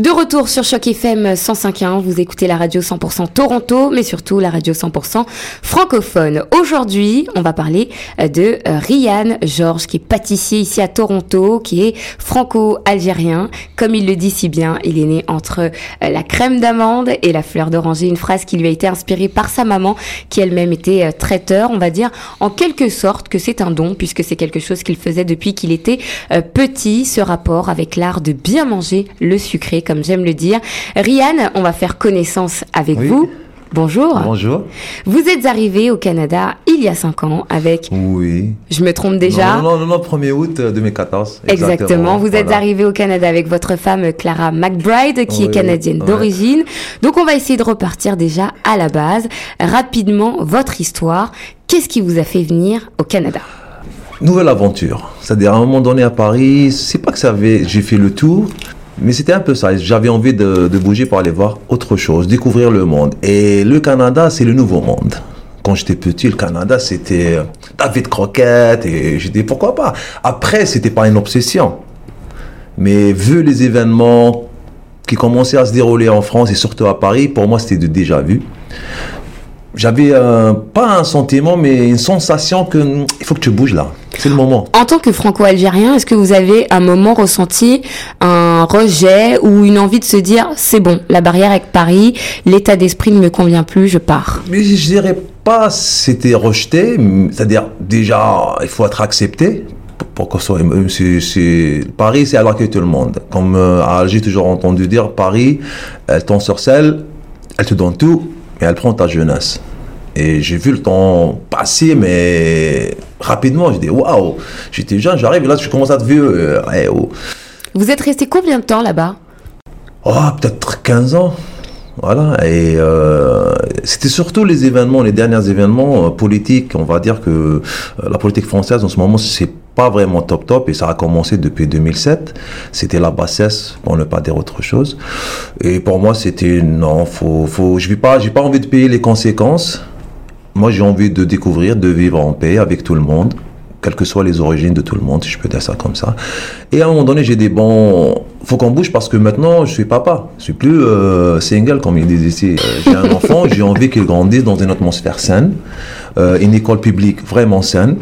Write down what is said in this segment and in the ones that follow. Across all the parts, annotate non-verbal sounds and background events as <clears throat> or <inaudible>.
De retour sur Choc FM 105.1, vous écoutez la radio 100% Toronto, mais surtout la radio 100% francophone. Aujourd'hui, on va parler euh, de euh, Ryan Georges, qui est pâtissier ici à Toronto, qui est franco-algérien. Comme il le dit si bien, il est né entre euh, la crème d'amande et la fleur d'oranger, une phrase qui lui a été inspirée par sa maman, qui elle-même était traiteur. On va dire en quelque sorte que c'est un don, puisque c'est quelque chose qu'il faisait depuis qu'il était petit, ce rapport avec l'art de bien manger le sucré comme j'aime le dire. Ryan, on va faire connaissance avec vous. Bonjour. Bonjour. Vous êtes arrivé au Canada il y a 5 ans avec. Oui. Je me trompe déjà. Non, non, non, 1er août 2014. Exactement. exactement. Vous êtes arrivé au Canada avec votre femme Clara McBride, qui est canadienne d'origine. Donc, on va essayer de repartir déjà à la base. Rapidement, votre histoire. Qu'est-ce qui vous a fait venir au Canada? Nouvelle aventure. C'est-à-dire, à un moment donné à Paris, c'est pas que ça avait. J'ai fait le tour. Mais c'était un peu ça. J'avais envie de, bouger pour aller voir autre chose, découvrir le monde. Et le Canada, c'est le nouveau monde. Quand j'étais petit, le Canada, c'était David Croquette. Et j'ai dit, pourquoi pas Après, c'était pas une obsession. Mais vu les événements qui commençaient à se dérouler en France et surtout à Paris, pour moi, c'était de déjà vu j'avais pas un sentiment, mais une sensation que hmm, il faut que tu bouges là. C'est le moment. En tant que franco-algérien, est-ce que vous avez un moment ressenti un rejet ou une envie de se dire c'est bon, la barrière avec Paris, l'état d'esprit ne me convient plus, je pars? Mais je dirais pas c'était rejeté, c'est-à-dire déjà il faut être accepté pour qu'on soit Paris c'est à l'accueil tout le monde. Comme euh, à Alger toujours entendu dire Paris, elle t'en sorcelle, elle te donne tout et elle prend ta jeunesse. Et j'ai vu le temps passer, mais rapidement, j'ai dit waouh, j'étais jeune, j'arrive, et là je commence à être vieux. Euh, oh. Vous êtes resté combien de temps là-bas? Oh, peut-être 15 ans. Voilà, et euh, c'était surtout les événements, les derniers événements euh, politiques. On va dire que la politique française en ce moment, c'est pas vraiment top top et ça a commencé depuis 2007. C'était la bassesse, pour ne pas dire autre chose. Et pour moi, c'était non, faut, faut, je n'ai pas, j'ai pas envie de payer les conséquences. Moi, j'ai envie de découvrir, de vivre en paix avec tout le monde, quelles que soient les origines de tout le monde, si je peux dire ça comme ça. Et à un moment donné, j'ai des bons. Faut qu'on bouge parce que maintenant, je suis papa. Je suis plus euh, single comme il disait ici. Euh, j'ai un enfant, j'ai envie qu'il grandisse dans une atmosphère saine, euh, une école publique vraiment saine.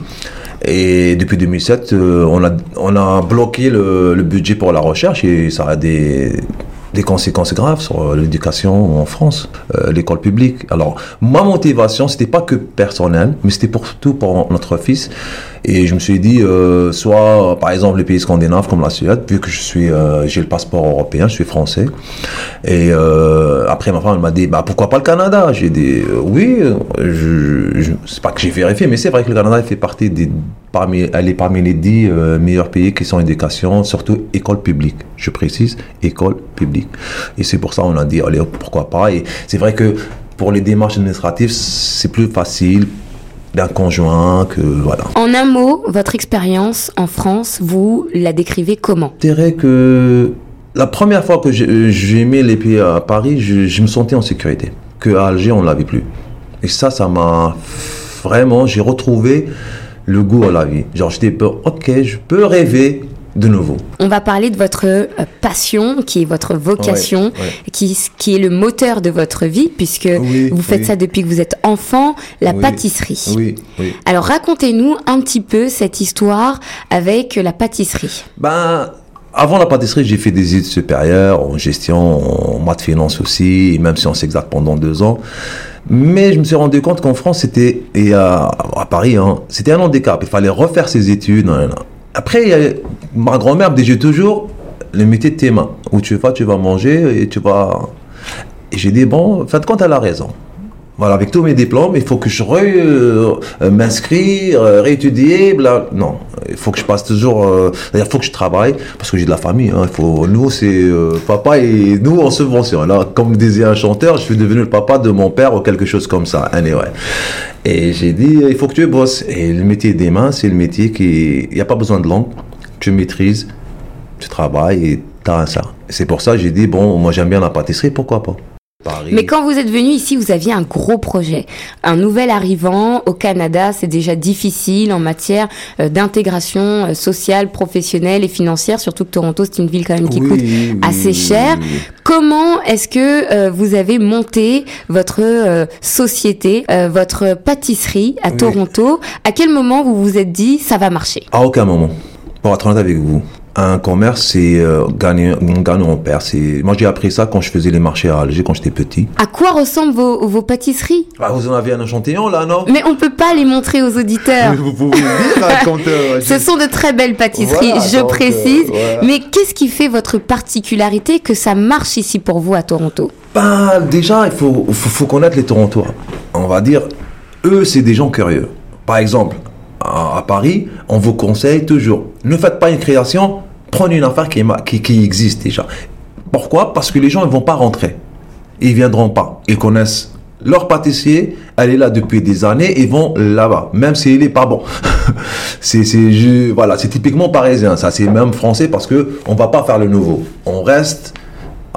Et depuis 2007, euh, on, a, on a bloqué le, budget pour la recherche et ça a des, des conséquences graves sur l'éducation en France, euh, l'école publique. Alors, ma motivation, c'était pas que personnel, mais c'était pour tout pour notre fils. Et je me suis dit, euh, soit par exemple les pays scandinaves comme la Suède, vu que je euh, j'ai le passeport européen, je suis français. Et euh, après ma femme m'a dit, bah pourquoi pas le Canada? J'ai dit, oui, je, je c'est pas que j'ai vérifié, mais c'est vrai que le Canada fait partie des, parmi, elle est parmi les dix meilleurs pays qui sont éducation, surtout école publique. Je précise, école publique. Et c'est pour ça qu'on a dit, allez, pourquoi pas. Et c'est vrai que pour les démarches administratives, c'est plus facile d'un conjoint, que voilà. En un mot, votre expérience en France, vous la décrivez comment? Je dirais que la première fois que j'ai mis les pieds à Paris, je, me sentais en sécurité. Que à Alger, on ne l'avait plus. Et ça, ça m'a vraiment, j'ai retrouvé le goût à la vie. Genre, j'étais ok, je peux rêver de nouveau. On va parler de votre euh, passion, qui est votre vocation, Qui, qui est le moteur de votre vie, puisque vous faites ça depuis que vous êtes enfant, la pâtisserie. Oui, Alors racontez-nous un petit peu cette histoire avec la pâtisserie. Ben, avant la pâtisserie, j'ai fait des études supérieures en gestion, en maths finance aussi, même si on s'exacte pendant deux ans. Mais je me suis rendu compte qu'en France, c'était, et à, Paris, hein, c'était un handicap. Il fallait refaire ses études. Après, ma grand-mère me disait toujours le métier de tes mains. Où tu vas, tu vas manger et tu vas. Et j'ai dit, bon, fin de compte, elle a raison. Voilà, avec tous mes diplômes, il faut que je euh, m'inscrire, euh, réétudier, Non, il faut que je passe toujours. Euh, il faut que je travaille parce que j'ai de la famille. Hein. il faut, nous, c'est papa et nous en subvention. Là, comme disait un chanteur, je suis devenu le papa de mon père ou quelque chose comme ça. Anyway. Et j'ai dit, il faut que tu bosses. Et le métier des mains, c'est le métier qui, il n'y a pas besoin de langue. Tu maîtrises, tu travailles et tu as un ça. C'est pour ça que j'ai dit, bon, moi j'aime bien la pâtisserie, pourquoi pas? Paris. Mais quand vous êtes venu ici, vous aviez un gros projet. Un nouvel arrivant au Canada, c'est déjà difficile en matière euh, d'intégration euh, sociale, professionnelle et financière, surtout que Toronto, c'est une ville quand même qui Oui, coûte oui, assez cher. oui. Comment est-ce que euh, vous avez monté votre euh, société, euh, votre pâtisserie à. Toronto? À quel moment vous vous êtes dit ça va marcher? À aucun moment. Pour être honnête avec vous. Un commerce, c'est euh, gagner, on gagne, on perd. C'est... Moi, j'ai appris ça quand je faisais les marchés à Alger, quand j'étais petit. À quoi ressemblent vos, vos pâtisseries? Ah, vous en avez un échantillon, là, non? Mais on peut pas les montrer aux auditeurs. Vous pouvez le dire, hein, quand... <laughs> euh, Ce sont de très belles pâtisseries, Voilà, je donc, euh, précise. voilà. Mais qu'est-ce qui fait votre particularité que ça marche ici pour vous à Toronto? Ben, déjà, il faut, faut, faut connaître les Torontois. On va dire, eux, c'est des gens curieux. Par exemple, à Paris, on vous conseille toujours, ne faites pas une création, prenez une affaire qui, qui, existe déjà. Pourquoi? Parce que les gens ne vont pas rentrer. Ils viendront pas. Ils connaissent leur pâtissier, elle est là depuis des années, ils vont là-bas, même s'il est pas bon. <laughs> c'est, c'est, voilà, c'est typiquement parisien, ça, c'est même français parce que on va pas faire le nouveau. On reste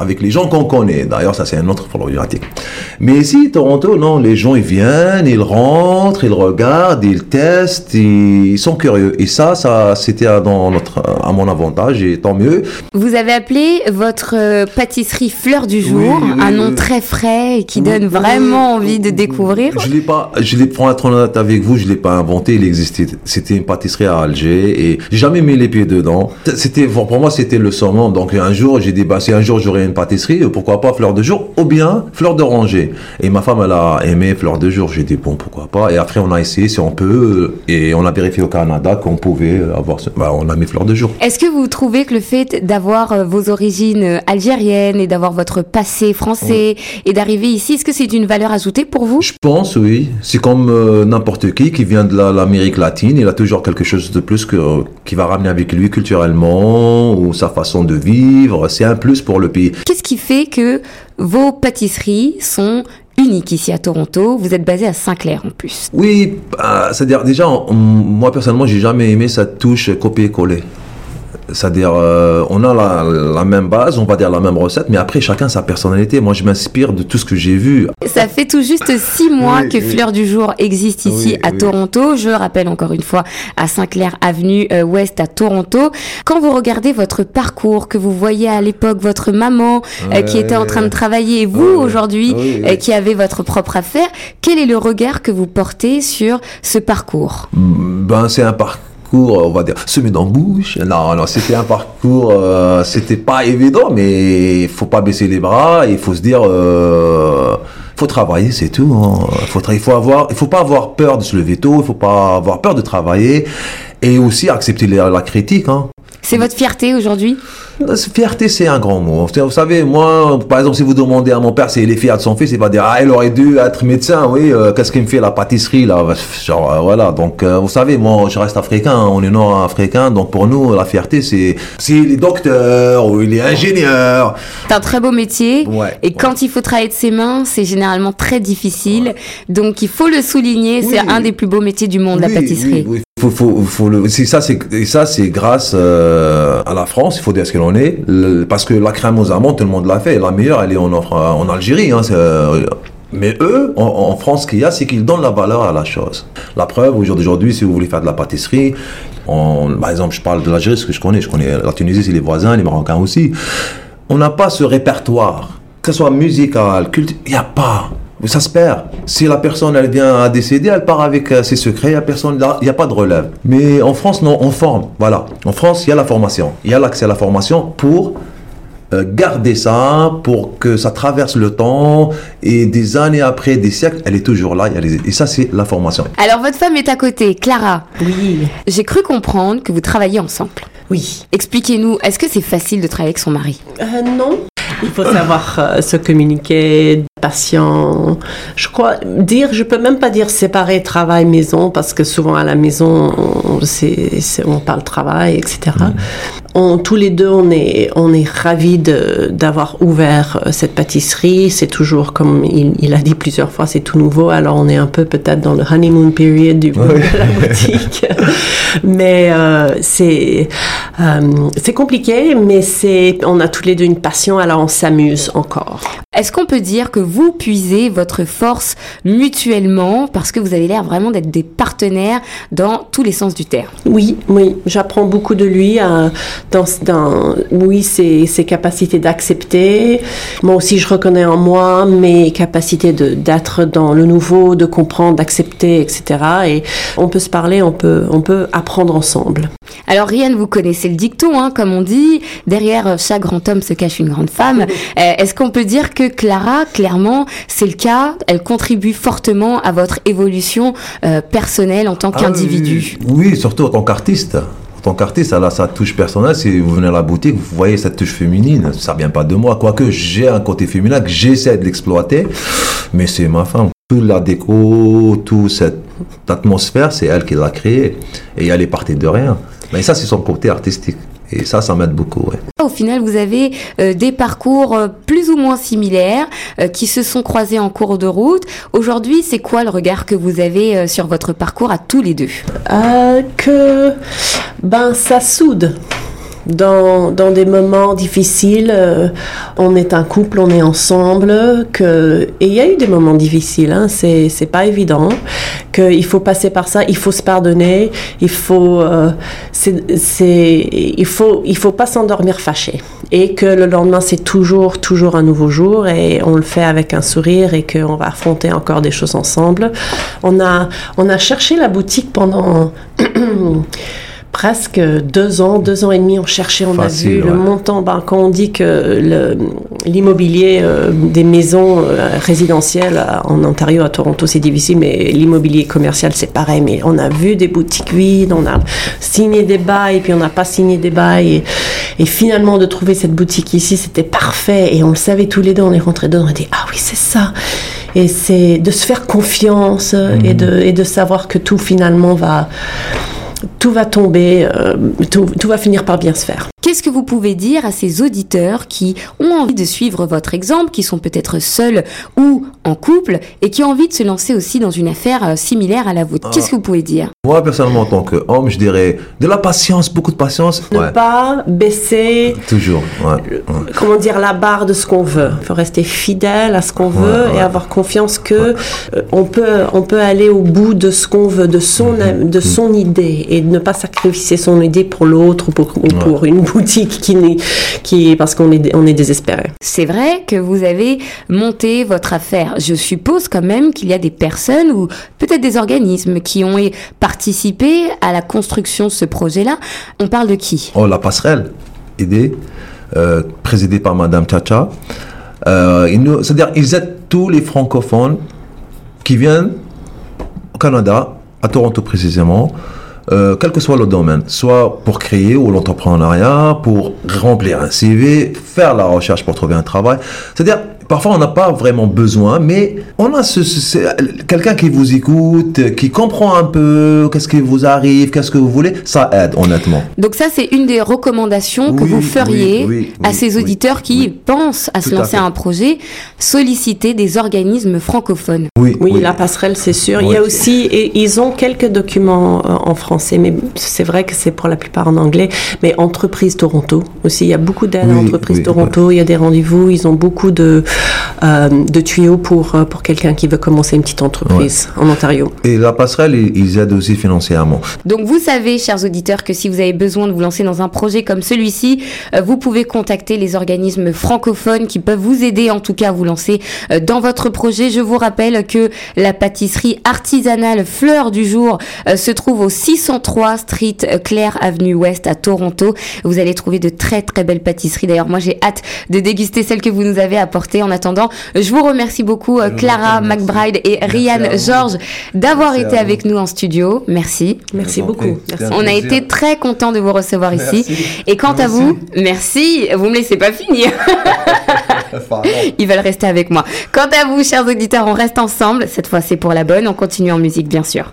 avec les gens qu'on connaît. D'ailleurs, ça c'est un autre problématique. Mais ici, Toronto, non, les gens ils viennent, ils rentrent, ils regardent, ils testent, ils sont curieux. Et ça, ça c'était à, dans notre, à mon avantage et tant mieux. Vous avez appelé votre euh, pâtisserie Fleur du Jour, Oui, oui, un nom oui. très frais et qui donne vraiment envie de découvrir. Je l'ai pas, je l'ai, pour être honnête avec vous, je l'ai pas inventé, il existait. C'était une pâtisserie à Alger et j'ai jamais mis les pieds dedans. C'était, pour moi, c'était le summum. Donc un jour, j'ai dit, bah, si un jour j'aurai une pâtisserie, pourquoi pas fleur de jour ou bien fleur d'oranger. Et ma femme, elle a aimé fleur de jour. J'ai dit, bon, pourquoi pas. Et après, on a essayé si on peut et on a vérifié au Canada qu'on pouvait avoir, ce- bah, on a mis fleur de jour. Est-ce que vous trouvez que le fait d'avoir euh, vos origines euh, algériennes et d'avoir votre passé français et d'arriver ici, est-ce que c'est une valeur ajoutée pour vous? Je pense, oui. C'est comme euh, n'importe qui qui vient de la- l'Amérique latine. Il a toujours quelque chose de plus que, qui va ramener avec lui culturellement ou sa façon de vivre. C'est un plus pour le pays. Qu'est-ce qui fait que vos pâtisseries sont uniques ici à Toronto? Vous êtes basé à Saint-Clair en plus. Oui, bah, c'est-à-dire déjà, moi personnellement, j'ai jamais aimé cette touche copier-coller. C'est-à-dire, euh, on a la, la même base, on va dire la même recette, mais après, chacun sa personnalité. Moi, je m'inspire de tout ce que j'ai vu. Ça fait tout juste six mois Oui, que oui. Fleur du Jour existe ici Oui, à oui. Toronto. Je rappelle encore une fois à Saint-Clair Avenue euh, Ouest à Toronto. Quand vous regardez votre parcours, que vous voyez à l'époque votre maman euh, qui était en train de travailler et vous Ouais. aujourd'hui euh, oui. qui avez votre propre affaire, quel est le regard que vous portez sur ce parcours? Ben, c'est un parcours, on va dire, semé d'embûches. Non, non, c'était un parcours, euh, c'était pas évident, mais il faut pas baisser les bras, il faut se dire, euh, faut travailler, c'est tout. hein. Faut, il faut avoir, il faut pas avoir peur de se lever tôt, il faut pas avoir peur de travailler, et aussi accepter la, la critique. Hein. C'est votre fierté aujourd'hui? La Fierté, c'est un grand mot. Vous savez, moi, par exemple, si vous demandez à mon père s'il est fier de son fils, il va dire, ah, il aurait dû être médecin, oui, euh, qu'est-ce qu'il me fait, la pâtisserie, là, genre, euh, voilà. Donc, euh, vous savez, moi, je reste africain, hein, on est nord-africain, donc pour nous, la fierté, c'est, s'il est docteur, ou il est ingénieur. C'est un très beau métier. Ouais, et ouais. quand il faut travailler de ses mains, c'est généralement très difficile. Donc il faut le souligner, c'est un des plus beaux métiers du monde, la pâtisserie. oui, oui. Faut, faut, faut le, ça, c'est, et ça, c'est grâce euh, à la France, il faut dire ce qu'elle en est, parce que la crème aux amandes, tout le monde l'a fait. La meilleure, elle est en, Algérie. Hein, euh, mais eux, en, France, ce qu'il y a, c'est qu'ils donnent la valeur à la chose. La preuve, au jour d'aujourd'hui, si vous voulez faire de la pâtisserie, par exemple, je parle de l'Algérie, ce que je connais, je connais la Tunisie, c'est les voisins, les Marocains aussi. On n'a pas ce répertoire, que ce soit musical, culturel, il n'y a pas. Ça se perd. Si la personne elle vient à décéder, elle part avec euh, ses secrets, il n'y a personne là, il n'y a pas de relève. Mais en France, non, on forme. Voilà. En France, il y a la formation. Il y a l'accès à la formation pour euh, garder ça, pour que ça traverse le temps et des années après, des siècles, elle est toujours là. Et ça, c'est la formation. Alors votre femme est à côté, Clara. Oui, J'ai cru comprendre que vous travaillez ensemble. oui. Expliquez-nous, est-ce que c'est facile de travailler avec son mari? Euh, non. Il faut savoir euh, se communiquer, patient. Je crois dire, je peux même pas dire séparer travail maison parce que souvent à la maison on, c'est- c'est- on parle travail, etc. on, tous les deux, on est, on est ravis d'avoir ouvert euh, cette pâtisserie. C'est toujours, comme il, il, a dit plusieurs fois, c'est tout nouveau. Alors, on est un peu peut-être dans le honeymoon period du <laughs> de la boutique. <laughs> mais euh, c'est euh, c'est compliqué, mais c'est on a tous les deux une passion, alors on s'amuse encore. Est-ce qu'on peut dire que vous puisez votre force mutuellement parce que vous avez l'air vraiment d'être des partenaires dans tous les sens du terme? Oui, oui, j'apprends beaucoup de lui euh, dans, dans, oui, ses, ses capacités d'accepter. Moi aussi, je reconnais en moi mes capacités d'être dans le nouveau, de comprendre, d'accepter, etc. Et on peut se parler, on peut, on peut apprendre ensemble. Alors Rian, vous connaissez le dicton, hein, comme on dit, derrière chaque grand homme se cache une grande femme. Euh, est-ce qu'on peut dire que Clara, clairement, c'est le cas, elle contribue fortement à votre évolution euh, personnelle en tant ah qu'individu? oui, surtout en tant qu'artiste. En tant qu'artiste, elle a sa touche personnelle. Si vous venez à la boutique, vous voyez cette touche féminine. Ça vient pas de moi. Quoique j'ai un côté féminin que j'essaie de l'exploiter, mais c'est ma femme. Toute la déco, toute cette atmosphère, c'est elle qui l'a créée. Et elle est partie de rien. Mais ça, c'est son côté artistique. Et ça, ça m'aide beaucoup. Au final, vous avez euh, des parcours euh, plus ou moins similaires euh, qui se sont croisés en cours de route. Aujourd'hui, c'est quoi le regard que vous avez sur votre parcours à tous les deux? Que ben ça soude dans, dans des moments difficiles, euh, on est un couple, on est ensemble, que, et il y a eu des moments difficiles, hein, c'est, c'est pas évident, qu'il faut passer par ça, il faut se pardonner, il faut, euh, c'est, c'est, il faut, il faut pas s'endormir fâché, et que le lendemain c'est toujours, toujours un nouveau jour, et on le fait avec un sourire, et qu'on va affronter encore des choses ensemble. On a, on a cherché la boutique pendant <clears throat> presque deux ans, deux ans et demi, on cherchait, on a vu le montant. Ben, quand on dit que l'immobilier euh, des maisons euh, résidentielles en Ontario, à Toronto, c'est difficile, mais l'immobilier commercial, c'est pareil. Mais on a vu des boutiques vides, on a signé des bails, puis on n'a pas signé des bails. Et, finalement, de trouver cette boutique ici, c'était parfait. Et on le savait tous les deux, on est rentrés dedans, on a dit, ah oui, c'est ça. Et c'est de se faire confiance et, mhm. de, et de savoir que tout finalement va tout va tomber, euh, tout, tout va finir par bien se faire. Qu'est-ce que vous pouvez dire à ces auditeurs qui ont envie de suivre votre exemple, qui sont peut-être seuls ou en couple et qui ont envie de se lancer aussi dans une affaire euh, similaire à la vôtre? Qu'est-ce que vous pouvez dire? Moi, personnellement, en tant qu'homme, je dirais de la patience, beaucoup de patience. Ne pas baisser. Toujours. Comment dire la barre de ce qu'on veut. Il faut rester fidèle à ce qu'on veut et avoir confiance que euh, on peut on peut aller au bout de ce qu'on veut, de son mm-hmm. de son mm-hmm. idée et ne pas sacrifier son idée pour l'autre ou pour, ou pour une <laughs> boutique qui, qui parce qu'on est, on est désespéré. C'est vrai que vous avez monté votre affaire. Je suppose quand même qu'il y a des personnes ou peut-être des organismes qui ont participé à la construction de ce projet-là. On parle de qui? Oh, la passerelle, aidée, euh, présidée par Madame Chacha. Euh, C'est-à-dire, ils aident tous les francophones qui viennent au Canada, à Toronto précisément, euh, quel que soit le domaine, soit pour créer ou l'entrepreneuriat, pour remplir un CV, faire la recherche pour trouver un travail. C'est-à-dire, Parfois, on n'a pas vraiment besoin, mais on a ce, quelqu'un qui vous écoute, qui comprend un peu qu'est-ce qui vous arrive, qu'est-ce que vous voulez. Ça aide, honnêtement. Donc ça, c'est une des recommandations que vous feriez à ces auditeurs qui pensent à se lancer à un projet, solliciter des organismes francophones. Oui, oui, la passerelle, c'est sûr. Il y a aussi, et ils ont quelques documents euh, en français, mais c'est vrai que c'est pour la plupart en anglais. Mais Entreprise Toronto aussi, il y a beaucoup d'aides à Entreprise Toronto. Il y a des rendez-vous, ils ont beaucoup de euh, de tuyaux pour, euh, pour quelqu'un qui veut commencer une petite entreprise en Ontario. Et la passerelle, ils aident aussi financièrement. Donc vous savez, chers auditeurs, que si vous avez besoin de vous lancer dans un projet comme celui-ci, euh, vous pouvez contacter les organismes francophones qui peuvent vous aider en tout cas à vous lancer dans votre projet. Je vous rappelle que la pâtisserie artisanale Fleur du Jour se trouve au 603 Street Claire Avenue Ouest à Toronto. Vous allez trouver de très très belles pâtisseries. D'ailleurs, moi j'ai hâte de déguster celles que vous nous avez apportées. En attendant, je vous remercie beaucoup euh, Clara McBride et Ryan Georges d'avoir été avec nous en studio. Merci. Merci beaucoup. On a été très content de vous recevoir ici. Et quant à vous, merci. Vous me laissez pas finir. <laughs> Ils veulent rester avec moi. Quant à vous, chers auditeurs, on reste ensemble. Cette fois, c'est pour la bonne. On continue en musique, bien sûr.